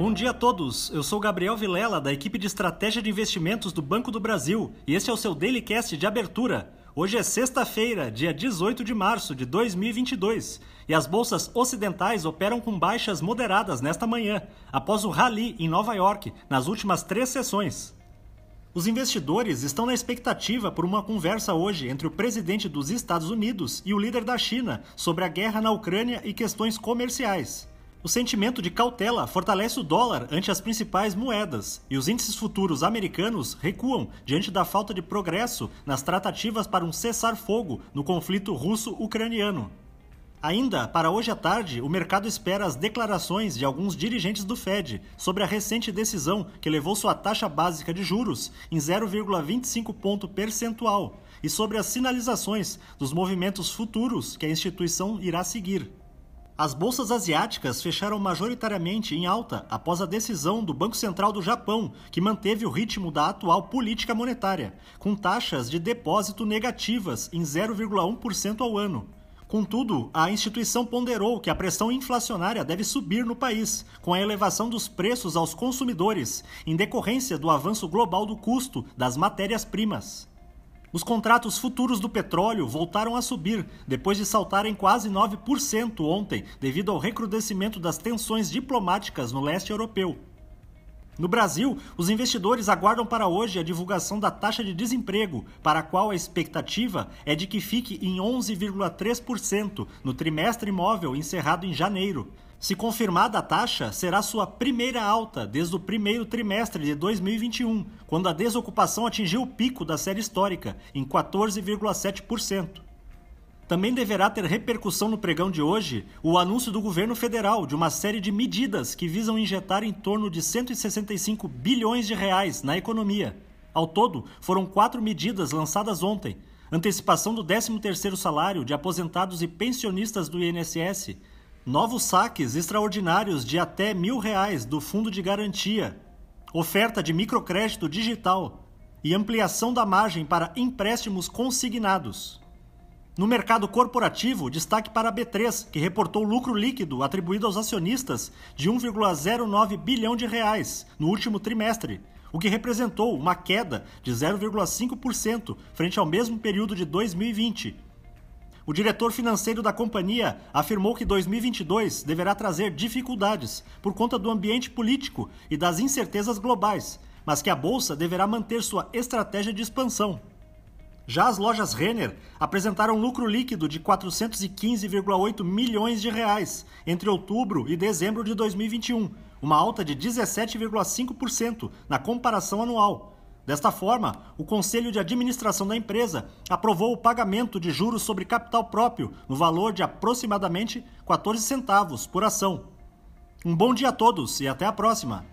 Bom dia a todos. Eu sou Gabriel Vilela, da equipe de estratégia de investimentos do Banco do Brasil, e este é o seu Daily Cast de abertura. Hoje é sexta-feira, dia 18 de março de 2022, e as bolsas ocidentais operam com baixas moderadas nesta manhã, após o rally em Nova York, nas últimas três sessões. Os investidores estão na expectativa por uma conversa hoje entre o presidente dos Estados Unidos e o líder da China sobre a guerra na Ucrânia e questões comerciais. O sentimento de cautela fortalece o dólar ante as principais moedas, e os índices futuros americanos recuam diante da falta de progresso nas tratativas para um cessar-fogo no conflito russo-ucraniano. Ainda para hoje à tarde, o mercado espera as declarações de alguns dirigentes do Fed sobre a recente decisão que levou sua taxa básica de juros em 0,25 ponto percentual e sobre as sinalizações dos movimentos futuros que a instituição irá seguir. As bolsas asiáticas fecharam majoritariamente em alta após a decisão do Banco Central do Japão, que manteve o ritmo da atual política monetária, com taxas de depósito negativas em 0,1% ao ano. Contudo, a instituição ponderou que a pressão inflacionária deve subir no país, com a elevação dos preços aos consumidores, em decorrência do avanço global do custo das matérias-primas. Os contratos futuros do petróleo voltaram a subir, depois de saltarem quase 9% ontem, devido ao recrudescimento das tensões diplomáticas no leste europeu. No Brasil, os investidores aguardam para hoje a divulgação da taxa de desemprego, para a qual a expectativa é de que fique em 11,3% no trimestre imóvel encerrado em janeiro. Se confirmada a taxa, será sua primeira alta desde o primeiro trimestre de 2021, quando a desocupação atingiu o pico da série histórica, em 14,7%. Também deverá ter repercussão no pregão de hoje o anúncio do governo federal de uma série de medidas que visam injetar em torno de 165 bilhões de reais na economia. Ao todo, foram quatro medidas lançadas ontem: antecipação do 13º salário de aposentados e pensionistas do INSS, novos saques extraordinários de até mil reais do Fundo de Garantia, oferta de microcrédito digital e ampliação da margem para empréstimos consignados. No mercado corporativo, destaque para a B3, que reportou lucro líquido atribuído aos acionistas de 1,09 bilhão de reais no último trimestre, o que representou uma queda de 0,5% frente ao mesmo período de 2020. O diretor financeiro da companhia afirmou que 2022 deverá trazer dificuldades por conta do ambiente político e das incertezas globais, mas que a bolsa deverá manter sua estratégia de expansão. Já as lojas Renner apresentaram lucro líquido de 415,8 milhões de reais entre outubro e dezembro de 2021, uma alta de 17,5% na comparação anual. Desta forma, o Conselho de Administração da empresa aprovou o pagamento de juros sobre capital próprio no valor de aproximadamente 14 centavos por ação. Um bom dia a todos e até a próxima!